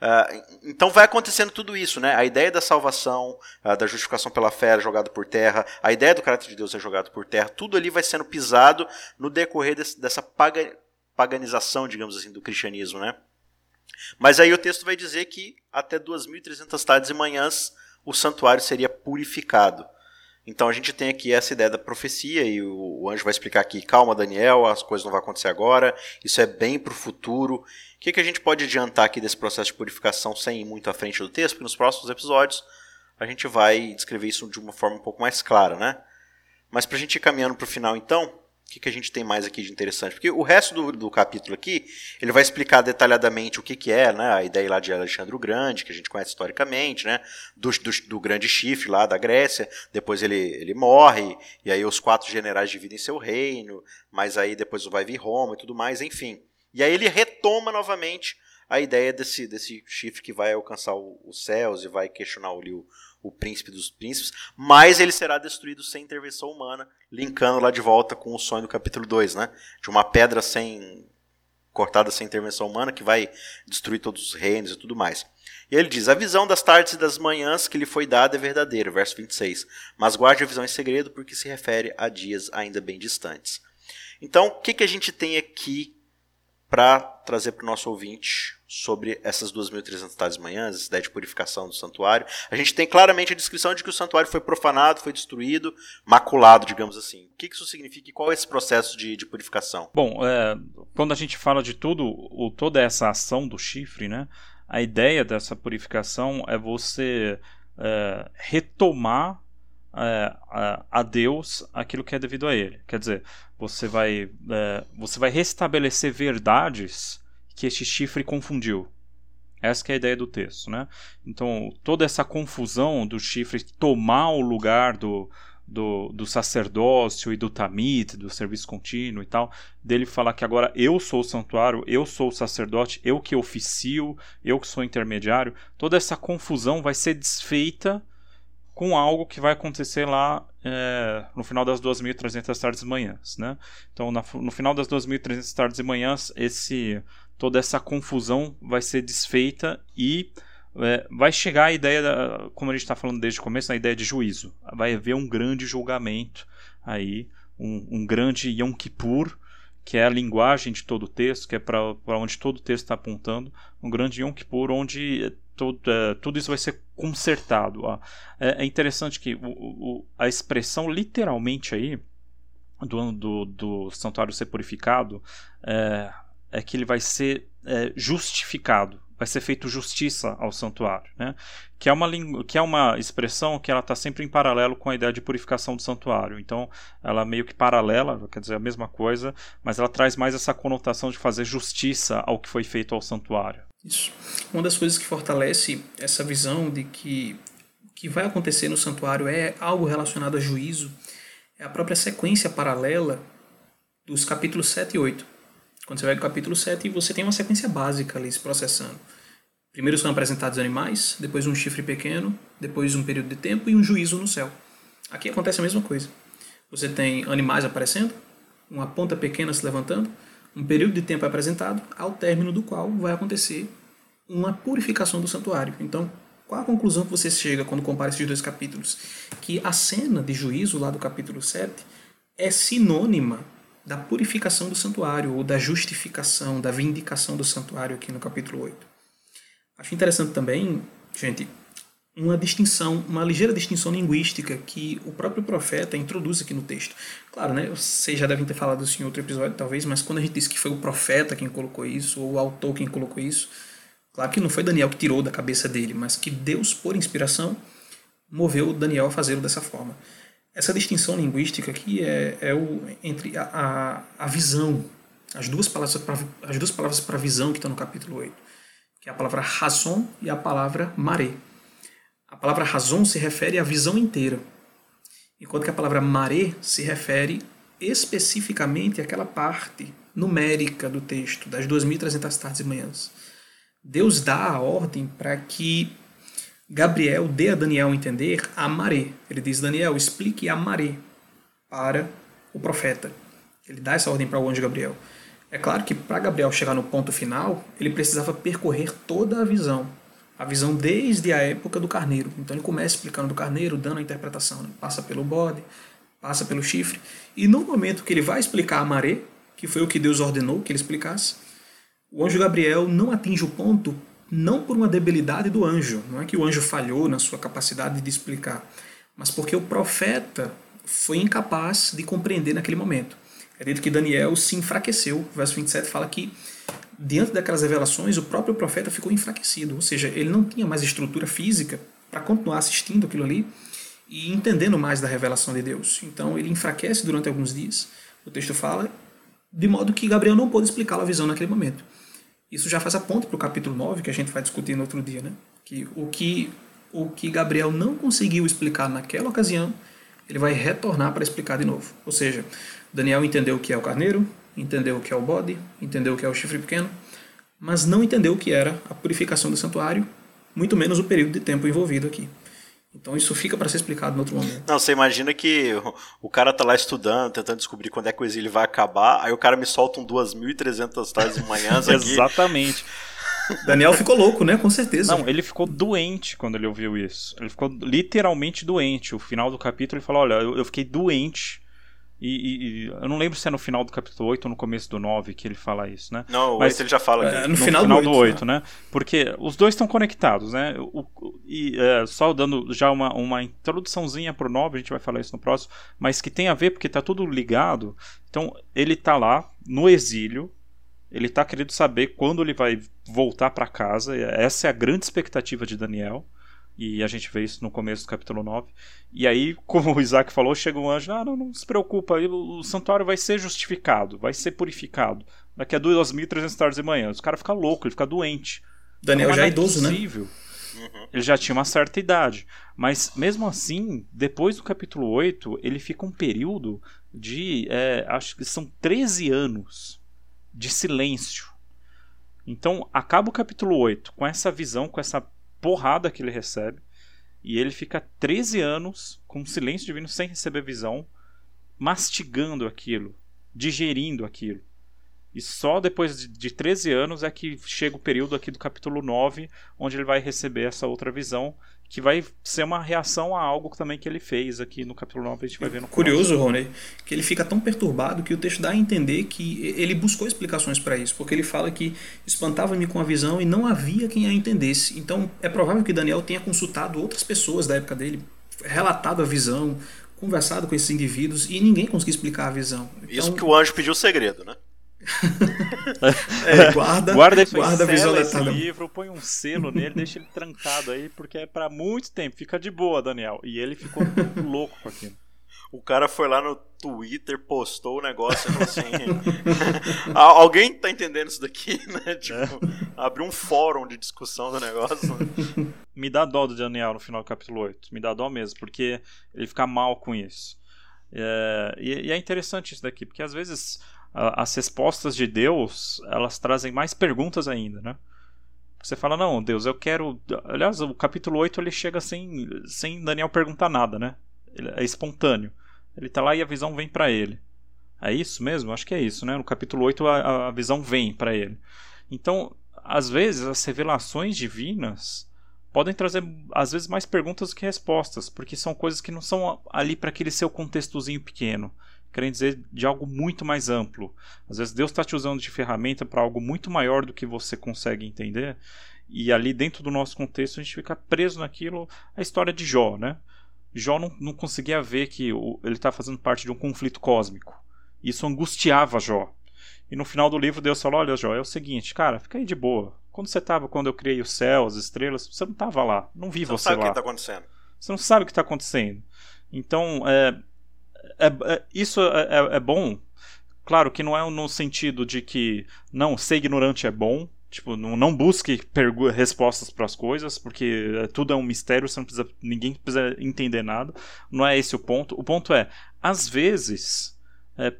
Uh, então vai acontecendo tudo isso, né? A ideia da salvação, uh, da justificação pela fé é jogada por terra, a ideia do caráter de Deus é jogado por terra, tudo ali vai sendo pisado no decorrer desse, dessa paga, paganização, digamos assim, do cristianismo, né? Mas aí o texto vai dizer que até 2.300 tardes e manhãs o santuário seria purificado. Então a gente tem aqui essa ideia da profecia e o, o anjo vai explicar aqui, calma Daniel, as coisas não vão acontecer agora, isso é bem para o futuro. O que, que a gente pode adiantar aqui desse processo de purificação sem ir muito à frente do texto? Porque nos próximos episódios a gente vai descrever isso de uma forma um pouco mais clara, né? Mas para a gente ir caminhando para o final então, o que, que a gente tem mais aqui de interessante? Porque o resto do, do capítulo aqui, ele vai explicar detalhadamente o que, que é né, a ideia lá de Alexandre o Grande, que a gente conhece historicamente, né, do, do, do, grande chifre lá da Grécia, depois ele, ele morre, e aí os quatro generais dividem seu reino, mas aí depois vai vir Roma e tudo mais, enfim. E aí ele retoma novamente a ideia desse, desse chifre que vai alcançar os céus e vai questionar o, o, príncipe dos príncipes, mas ele será destruído sem intervenção humana, linkando lá de volta com o sonho do capítulo 2, né? De uma pedra sem cortada sem intervenção humana que vai destruir todos os reinos e tudo mais. E ele diz: A visão das tardes e das manhãs que lhe foi dada é verdadeira, verso 26. Mas guarde a visão em segredo, porque se refere a dias ainda bem distantes. Então, o que, que a gente tem aqui para trazer para o nosso ouvinte sobre essas 2.300 tardes manhãs, essa ideia de purificação do santuário. A gente tem claramente a descrição de que o santuário foi profanado, foi destruído, maculado, digamos assim. O que isso significa e qual é esse processo de, de purificação? Bom, é, quando a gente fala de tudo, o, toda essa ação do chifre, né, a ideia dessa purificação é você é, retomar é, a, a, Deus aquilo que é devido a Ele. Quer dizer, você vai, é, você vai restabelecer verdades que este chifre confundiu. Essa é a ideia do texto, né? Então, toda essa confusão do chifre tomar o lugar do, do, do sacerdócio e do tamid, do serviço contínuo e tal, dele falar que agora eu sou o santuário, eu sou o sacerdote, eu que oficio, eu que sou intermediário, toda essa confusão vai ser desfeita com algo que vai acontecer lá é, no final das 2.300 tardes e manhãs. Né? Então, na, no final das 2.300 tardes e manhãs, esse, toda essa confusão vai ser desfeita e é, vai chegar a ideia, da, como a gente está falando desde o começo, a ideia de juízo. Vai haver um grande julgamento aí, um, um grande Yom Kippur, que é a linguagem de todo o texto, que é para onde todo o texto está apontando, um grande Yom Kippur onde tudo, é, tudo isso vai ser consertado. É, é, interessante que o, o, a expressão literalmente aí do, do, do santuário ser purificado é, que ele vai ser é, justificado, vai ser feito justiça ao santuário, né? que, é uma, que é uma expressão que ela está sempre em paralelo com a ideia de purificação do santuário. Então, ela meio que paralela, quer dizer a mesma coisa, mas ela traz mais essa conotação de fazer justiça ao que foi feito ao santuário. Isso. Uma das coisas que fortalece essa visão de que o que vai acontecer no santuário é algo relacionado a juízo é a própria sequência paralela dos capítulos 7 e 8. Quando você vai no capítulo 7, você tem uma sequência básica ali se processando. Primeiro são apresentados animais, depois um chifre pequeno, depois um período de tempo e um juízo no céu. Aqui acontece a mesma coisa. Você tem animais aparecendo, uma ponta pequena se levantando, um período de tempo é apresentado, ao término do qual vai acontecer uma purificação do santuário. Então, qual a conclusão que você chega quando compara esses dois capítulos? Que a cena de juízo lá do capítulo 7 é sinônima da purificação do santuário, ou da justificação, da vindicação do santuário aqui no capítulo 8. Acho interessante também, gente, uma distinção, uma ligeira distinção linguística que o próprio profeta introduz aqui no texto. Claro, né, vocês já devem ter falado isso em outro episódio, talvez, mas quando a gente diz que foi o profeta quem colocou isso, ou o autor quem colocou isso, claro que não foi Daniel que tirou da cabeça dele, mas que Deus, por inspiração, moveu Daniel a fazê-lo dessa forma. Essa distinção linguística aqui é, é o, entre a, a, a visão, as duas palavras para as duas palavras para visão que estão no capítulo 8, que é a palavra razão e a palavra maré. A palavra razão se refere à visão inteira, enquanto que a palavra maré se refere especificamente àquela parte numérica do texto, das 2.300 tardes e manhãs. Deus dá a ordem para que Gabriel dê a Daniel entender a maré. Ele diz: Daniel, explique a maré para o profeta. Ele dá essa ordem para o anjo Gabriel. É claro que para Gabriel chegar no ponto final, ele precisava percorrer toda a visão a visão desde a época do carneiro. Então ele começa explicando do carneiro, dando a interpretação. Né? Passa pelo bode, passa pelo chifre. E no momento que ele vai explicar a maré, que foi o que Deus ordenou que ele explicasse, o anjo Gabriel não atinge o ponto não por uma debilidade do anjo, não é que o anjo falhou na sua capacidade de explicar, mas porque o profeta foi incapaz de compreender naquele momento. É dito que Daniel se enfraqueceu. O verso 27 fala que diante daquelas revelações, o próprio profeta ficou enfraquecido, ou seja, ele não tinha mais estrutura física para continuar assistindo aquilo ali e entendendo mais da revelação de Deus. Então ele enfraquece durante alguns dias, o texto fala, de modo que Gabriel não pôde explicar a visão naquele momento. Isso já faz a ponte para o capítulo 9, que a gente vai discutir no outro dia, né? Que o que o que Gabriel não conseguiu explicar naquela ocasião, ele vai retornar para explicar de novo. Ou seja, Daniel entendeu o que é o carneiro, entendeu o que é o bode, entendeu o que é o chifre pequeno, mas não entendeu o que era a purificação do santuário, muito menos o período de tempo envolvido aqui. Então isso fica para ser explicado em outro momento. Não, você imagina que o cara tá lá estudando, tentando descobrir quando é que o exílio vai acabar, aí o cara me solta um 2.300 tardes e manhãs [laughs] aqui. Exatamente. Daniel ficou louco, né? Com certeza. Não, ele ficou doente quando ele ouviu isso. Ele ficou literalmente doente. O final do capítulo ele falou: Olha, eu, eu fiquei doente e, e, eu não lembro se é no final do capítulo 8 ou no começo do 9 que ele fala isso, né? Não, Mas ele já fala. É, no, no, final, final do, 8, do 8, né? né? Porque os dois estão conectados, né? O, e é, só dando já uma, uma introduçãozinha pro 9, a gente vai falar isso no próximo, mas que tem a ver porque tá tudo ligado. Então, ele tá lá no exílio, ele tá querendo saber quando ele vai voltar para casa, essa é a grande expectativa de Daniel. E a gente vê isso no começo do capítulo 9. E aí, [laughs] como o Isaac falou, chega um anjo: ah, não, não se preocupa, o santuário vai ser justificado, vai ser purificado. Daqui a 2.300 tardes de manhã. Os cara fica louco, ele fica doente. Daniel já é, é idoso, né? Ele já tinha uma certa idade. Mas mesmo assim, depois do capítulo 8, ele fica um período de. É, acho que são 13 anos de silêncio. Então acaba o capítulo 8 com essa visão, com essa porrada que ele recebe. E ele fica 13 anos com silêncio divino, sem receber visão, mastigando aquilo, digerindo aquilo. E só depois de 13 anos é que chega o período aqui do capítulo 9, onde ele vai receber essa outra visão, que vai ser uma reação a algo também que ele fez aqui no capítulo 9, a gente vai ver no Curioso, Rony, que ele fica tão perturbado que o texto dá a entender que ele buscou explicações para isso, porque ele fala que espantava-me com a visão e não havia quem a entendesse. Então é provável que Daniel tenha consultado outras pessoas da época dele, relatado a visão, conversado com esses indivíduos e ninguém conseguia explicar a visão. Então, isso que o anjo pediu o segredo, né? É, guarda, guarda, guarda a visão esse livro, põe um selo nele, deixa ele trancado aí, porque é para muito tempo. Fica de boa, Daniel. E ele ficou muito louco com aquilo. O cara foi lá no Twitter, postou o negócio assim. Alguém tá entendendo isso daqui, [laughs] né? Tipo, é. abriu um fórum de discussão do negócio. [laughs] Me dá dó do Daniel no final do capítulo 8. Me dá dó mesmo, porque ele fica mal com isso. É, e, e é interessante isso daqui, porque às vezes as respostas de Deus elas trazem mais perguntas ainda, né? Você fala, não, Deus, eu quero. Aliás, o capítulo 8 ele chega sem, sem Daniel perguntar nada, né? Ele é espontâneo. Ele tá lá e a visão vem para ele. É isso mesmo? Acho que é isso, né? No capítulo 8 a, a visão vem para ele. Então, às vezes, as revelações divinas podem trazer, às vezes, mais perguntas do que respostas, porque são coisas que não são ali para aquele seu contextozinho pequeno querem dizer de algo muito mais amplo. Às vezes Deus está te usando de ferramenta para algo muito maior do que você consegue entender. E ali dentro do nosso contexto a gente fica preso naquilo, a história de Jó, né? Jó não, não conseguia ver que o, ele está fazendo parte de um conflito cósmico. Isso angustiava Jó. E no final do livro Deus falou: Olha, Jó, é o seguinte, cara, fica aí de boa. Quando você estava, quando eu criei os céus, as estrelas, você não estava lá. Não vi você, você não sabe o que está acontecendo. Você não sabe o que está acontecendo. Então, é, é, é isso é, é, é, bom. Claro que não é no sentido de que não ser ignorante é bom. Tipo, não, não busque respostas para as coisas, porque tudo é um mistério, você não precisa, ninguém precisa entender nada. Não é esse o ponto. O ponto é, às vezes, é,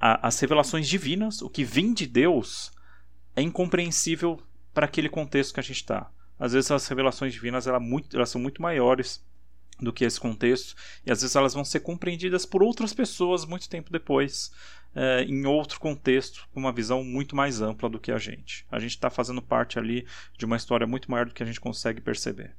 a, as revelações divinas, o que vem de Deus, é incompreensível para aquele contexto que a gente está. Às vezes as revelações divinas muito, elas são muito maiores do que esse contexto, e às vezes elas vão ser compreendidas por outras pessoas muito tempo depois, é, em outro contexto, com uma visão muito mais ampla do que a gente. A gente está fazendo parte ali de uma história muito maior do que a gente consegue perceber.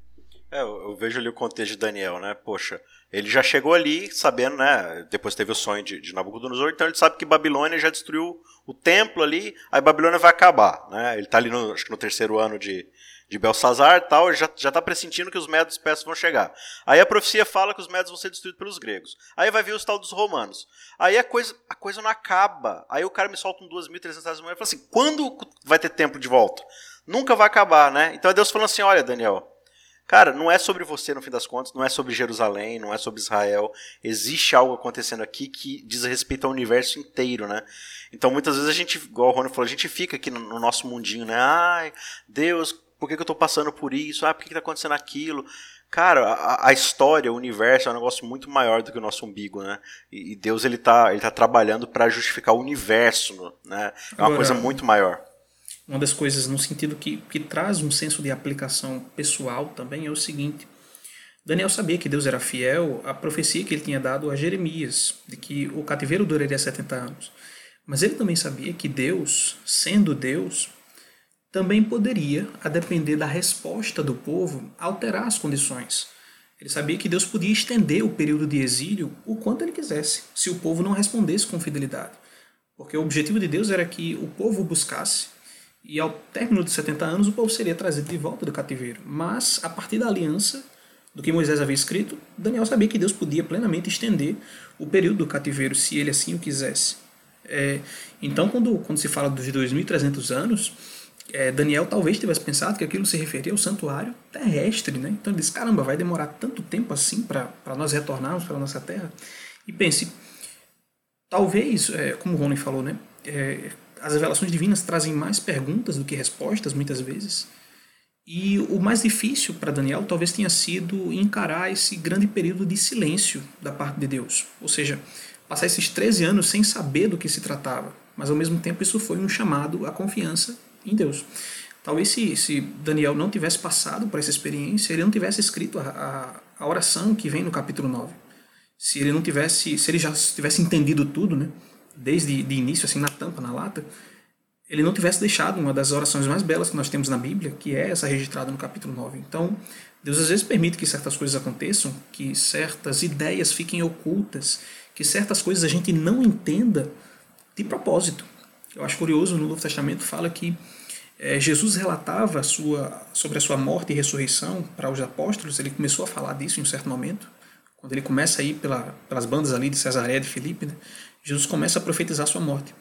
É, eu vejo ali o contexto de Daniel, né? Poxa, ele já chegou ali sabendo, né? Depois teve o sonho de, de Nabucodonosor, então ele sabe que Babilônia já destruiu o templo ali, aí Babilônia vai acabar, né? Ele está ali no, acho que no terceiro ano de, de Belsazar e tal, já está pressentindo que os medos persas vão chegar. Aí a profecia fala que os medos vão ser destruídos pelos gregos. Aí vai vir os tal dos romanos. Aí a coisa, a coisa não acaba. Aí o cara me solta um 2.300 reais e fala assim, quando vai ter tempo de volta? Nunca vai acabar, né? Então é Deus falando assim, olha Daniel, Cara, não é sobre você no fim das contas, não é sobre Jerusalém, não é sobre Israel. Existe algo acontecendo aqui que diz respeito ao universo inteiro, né? Então muitas vezes a gente, igual o Rony falou, a gente fica aqui no, no nosso mundinho, né? Ai, Deus, por que, que eu estou passando por isso? Ah, por que está acontecendo aquilo? Cara, a, a, história, o universo é um negócio muito maior do que o nosso umbigo, né? E, e Deus ele tá, ele tá trabalhando para justificar o universo, né? É uma Agora, coisa muito maior. Uma das coisas no sentido que, que traz um senso de aplicação pessoal também é o seguinte: Daniel sabia que Deus era fiel à profecia que ele tinha dado a Jeremias, de que o cativeiro duraria 70 anos. Mas ele também sabia que Deus, sendo Deus, também poderia, a depender da resposta do povo, alterar as condições. Ele sabia que Deus podia estender o período de exílio o quanto ele quisesse, se o povo não respondesse com fidelidade. Porque o objetivo de Deus era que o povo buscasse, e ao término de 70 anos o povo seria trazido de volta do cativeiro. Mas, a partir da aliança, do que Moisés havia escrito, Daniel sabia que Deus podia plenamente estender o período do cativeiro, se ele assim o quisesse. É, então, quando, quando se fala dos 2.300 anos, é, Daniel talvez tivesse pensado que aquilo se referia ao santuário terrestre, né? Então ele disse, caramba, vai demorar tanto tempo assim para nós retornarmos para a nossa terra? E pense, talvez, é, como o Rony falou, né? As revelações divinas trazem mais perguntas do que respostas, muitas vezes. E o mais difícil para Daniel talvez tenha sido encarar esse grande período de silêncio da parte de Deus. Ou seja, passar esses 13 anos sem saber do que se tratava. Mas ao mesmo tempo isso foi um chamado à confiança em Deus. Talvez se, se Daniel não tivesse passado por essa experiência, ele não tivesse escrito a, a, a oração que vem no capítulo 9. Se ele não tivesse, se ele já tivesse entendido tudo, né, desde de início, assim, na tampa, na lata, ele não tivesse deixado uma das orações mais belas que nós temos na Bíblia, que é essa registrada no capítulo 9. Então, Deus às vezes permite que certas coisas aconteçam, que certas ideias fiquem ocultas, que certas coisas a gente não entenda de propósito. Eu acho curioso, no Novo Testamento fala que é, Jesus relatava a sua, sobre a sua morte e ressurreição para os apóstolos, ele começou a falar disso em um certo momento, quando ele começa a ir pela, pelas bandas ali de Cesareia de Filipe, né, Jesus começa a profetizar sua morte.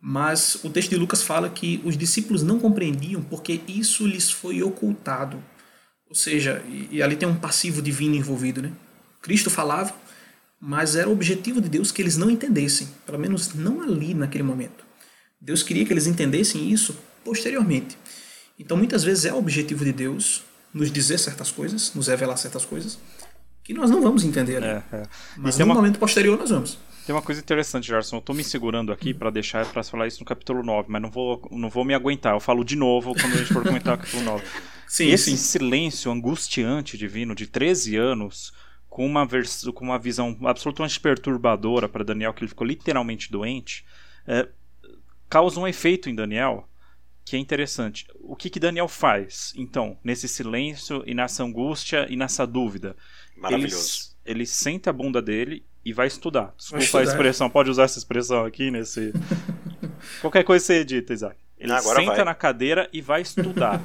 Mas o texto de Lucas fala que os discípulos não compreendiam porque isso lhes foi ocultado. Ou seja, e, e ali tem um passivo divino envolvido, né? Cristo falava, mas era o objetivo de Deus que eles não entendessem, pelo menos não ali naquele momento. Deus queria que eles entendessem isso posteriormente. Então, muitas vezes é o objetivo de Deus nos dizer certas coisas, nos revelar certas coisas, que nós não vamos entender. Né? É, é. Mas no uma... momento posterior nós vamos. Tem uma coisa interessante, Gerson. Eu tô me segurando aqui para deixar para falar isso no capítulo 9, mas não vou, não vou me aguentar. Eu falo de novo quando a gente for comentar o capítulo 9. [laughs] Sim, Esse sim. silêncio angustiante divino de 13 anos com uma, vers com uma visão absolutamente perturbadora para Daniel, que ele ficou literalmente doente, é, causa um efeito em Daniel que é interessante. O que, que Daniel faz, então, nesse silêncio e nessa angústia e nessa dúvida? Maravilhoso. Ele, ele senta a bunda dele e vai estudar. Desculpa estudar. a expressão, pode usar essa expressão aqui nesse. [laughs] Qualquer coisa você edita, Isaac. Ele Agora senta vai. na cadeira e vai estudar.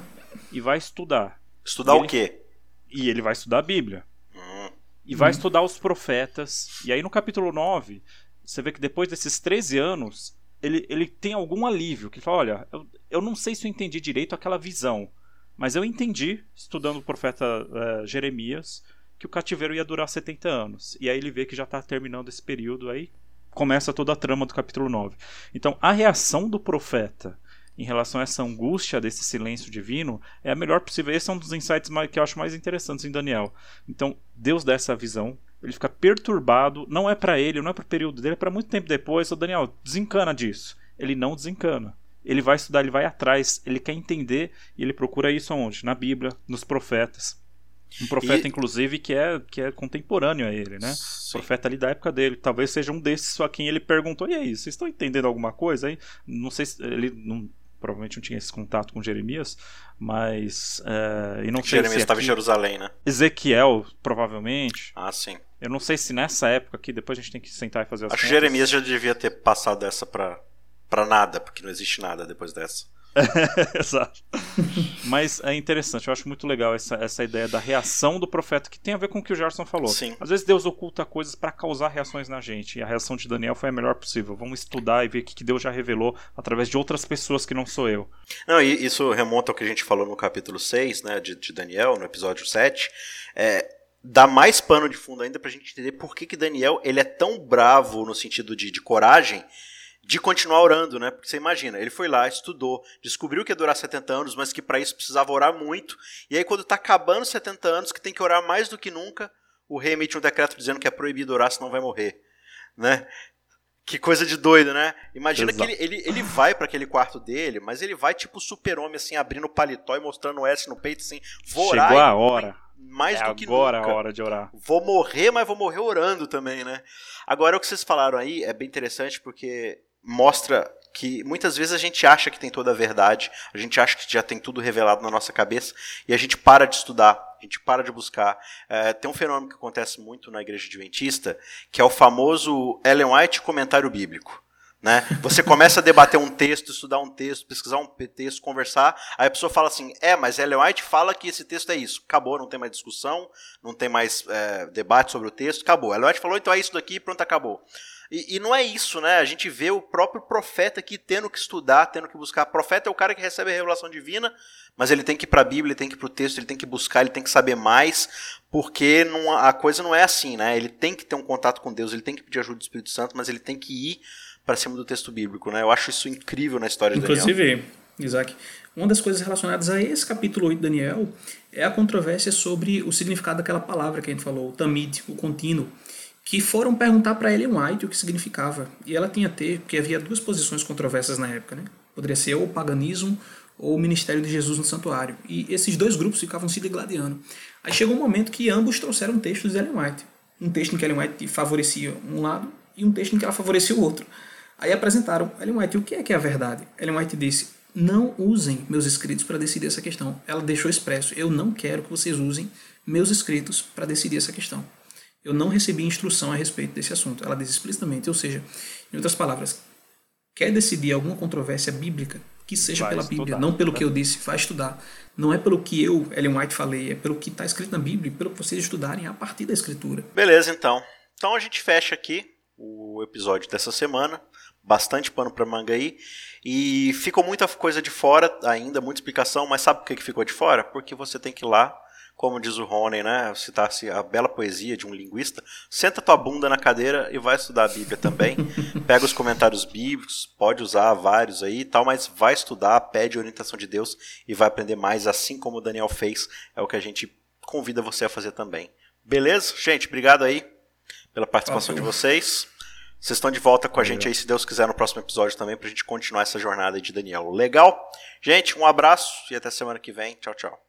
e vai estudar. Estudar o quê? E ele vai estudar a Bíblia. Hum. E vai hum. estudar os profetas. E aí no capítulo 9, você vê que depois desses 13 anos, ele, ele tem algum alívio. Que fala: olha, eu, eu não sei se eu entendi direito aquela visão. Mas eu entendi, estudando o profeta uh, Jeremias, que o cativeiro ia durar 70 anos. E aí ele vê que já está terminando esse período, aí começa toda a trama do capítulo 9. Então, a reação do profeta em relação a essa angústia desse silêncio divino é a melhor possível. Esse é um dos insights que eu acho mais interessantes em Daniel. Então, Deus dá essa visão, ele fica perturbado, não é para ele, não é para o período dele, é para muito tempo depois. O Daniel, desencana disso. Ele não desencana. Ele vai estudar, ele vai atrás, ele quer entender e ele procura isso aonde? Na Bíblia, nos profetas. Um profeta, e... inclusive, que é, que é contemporâneo a ele, né? Sim. Profeta ali da época dele. Talvez seja um desses só quem ele perguntou: e aí, vocês estão entendendo alguma coisa aí? Não sei se ele não, provavelmente não tinha esse contato com Jeremias, mas. É, e não sei Jeremias estava em Jerusalém, né? Ezequiel, provavelmente. Ah, sim. Eu não sei se nessa época aqui, depois a gente tem que sentar e fazer as Acho que Jeremias já devia ter passado essa para nada, porque não existe nada depois dessa. [laughs] Exato. Mas é interessante, eu acho muito legal essa, essa ideia da reação do profeta, que tem a ver com o que o Gerson falou. Sim. Às vezes Deus oculta coisas para causar reações na gente, e a reação de Daniel foi a melhor possível. Vamos estudar e ver o que Deus já revelou através de outras pessoas que não sou eu. Não, e isso remonta ao que a gente falou no capítulo 6, né, de, de Daniel, no episódio 7. É, dá mais pano de fundo ainda pra gente entender por que, que Daniel ele é tão bravo no sentido de, de coragem de continuar orando, né? Porque você imagina, ele foi lá, estudou, descobriu que ia durar 70 anos, mas que para isso precisava orar muito. E aí, quando está acabando 70 anos, que tem que orar mais do que nunca, o rei emite um decreto dizendo que é proibido orar, senão vai morrer. Né? Que coisa de doido, né? Imagina Exato. que ele, ele, ele vai para aquele quarto dele, mas ele vai tipo super-homem, assim, abrindo o paletó e mostrando o S no peito, assim, vou orar. Chegou a hora. Mais é do que agora nunca. a hora de orar. Vou morrer, mas vou morrer orando também, né? Agora, o que vocês falaram aí é bem interessante porque mostra que muitas vezes a gente acha que tem toda a verdade, a gente acha que já tem tudo revelado na nossa cabeça e a gente para de estudar, a gente para de buscar. É, tem um fenômeno que acontece muito na igreja adventista, que é o famoso Ellen White comentário bíblico. Né? Você começa a debater um texto, estudar um texto, pesquisar um texto, conversar, aí a pessoa fala assim: é, mas Ellen White fala que esse texto é isso. Acabou, não tem mais discussão, não tem mais é, debate sobre o texto, acabou. Ellen White falou, então é isso daqui, pronto, acabou. E, e, não é isso, né? A gente vê o próprio profeta aqui tendo que estudar, tendo que buscar. O profeta é o cara que recebe a revelação divina, mas ele tem que ir para a Bíblia, ele tem que ir para o texto, ele tem que buscar, ele tem que saber mais, porque não, a coisa não é assim, né? Ele tem que ter um contato com Deus, ele tem que pedir ajuda do Espírito Santo, mas ele tem que ir para cima do texto bíblico, né? Eu acho isso incrível na história Inclusive, de Daniel. Isaac, uma das coisas relacionadas a esse capítulo 8 de Daniel é a controvérsia sobre o significado daquela palavra que a gente falou, o tamid, o contínuo que foram perguntar para Ellen White o que significava. E ela tinha ter, porque havia duas posições controversas na época, né? Poderia ser ou o paganismo ou o ministério de Jesus no santuário. E esses dois grupos ficavam se degladiando. Aí chegou um momento que ambos trouxeram textos de Ellen White. Um texto em que Ellen White favorecia um lado e um texto em que ela favorecia o outro. Aí apresentaram Ellen White, o que é que é a verdade? Ellen White disse: não usem meus escritos para decidir essa questão. Ela deixou expresso: eu não quero que vocês usem meus escritos para decidir essa questão. Eu não recebi instrução a respeito desse assunto. Ela diz explicitamente, ou seja, em outras palavras, quer decidir alguma controvérsia bíblica, que seja vai pela estudar, Bíblia, não pelo né? que eu disse, vai estudar. Não é pelo que eu, Ellen White, falei, é pelo que está escrito na Bíblia, pelo que vocês estudarem a partir da Escritura. Beleza, então. Então a gente fecha aqui o episódio dessa semana. Bastante pano para manga aí. E ficou muita coisa de fora ainda, muita explicação, mas sabe por que ficou de fora? Porque você tem que ir lá como diz o Rony, né, citasse a bela poesia de um linguista, senta tua bunda na cadeira e vai estudar a Bíblia também. [laughs] Pega os comentários bíblicos, pode usar vários aí e tal, mas vai estudar, pede a orientação de Deus e vai aprender mais, assim como o Daniel fez, é o que a gente convida você a fazer também. Beleza? Gente, obrigado aí pela participação de vocês. Vocês estão de volta com a gente aí, se Deus quiser, no próximo episódio também, pra gente continuar essa jornada de Daniel. Legal? Gente, um abraço e até semana que vem. Tchau, tchau.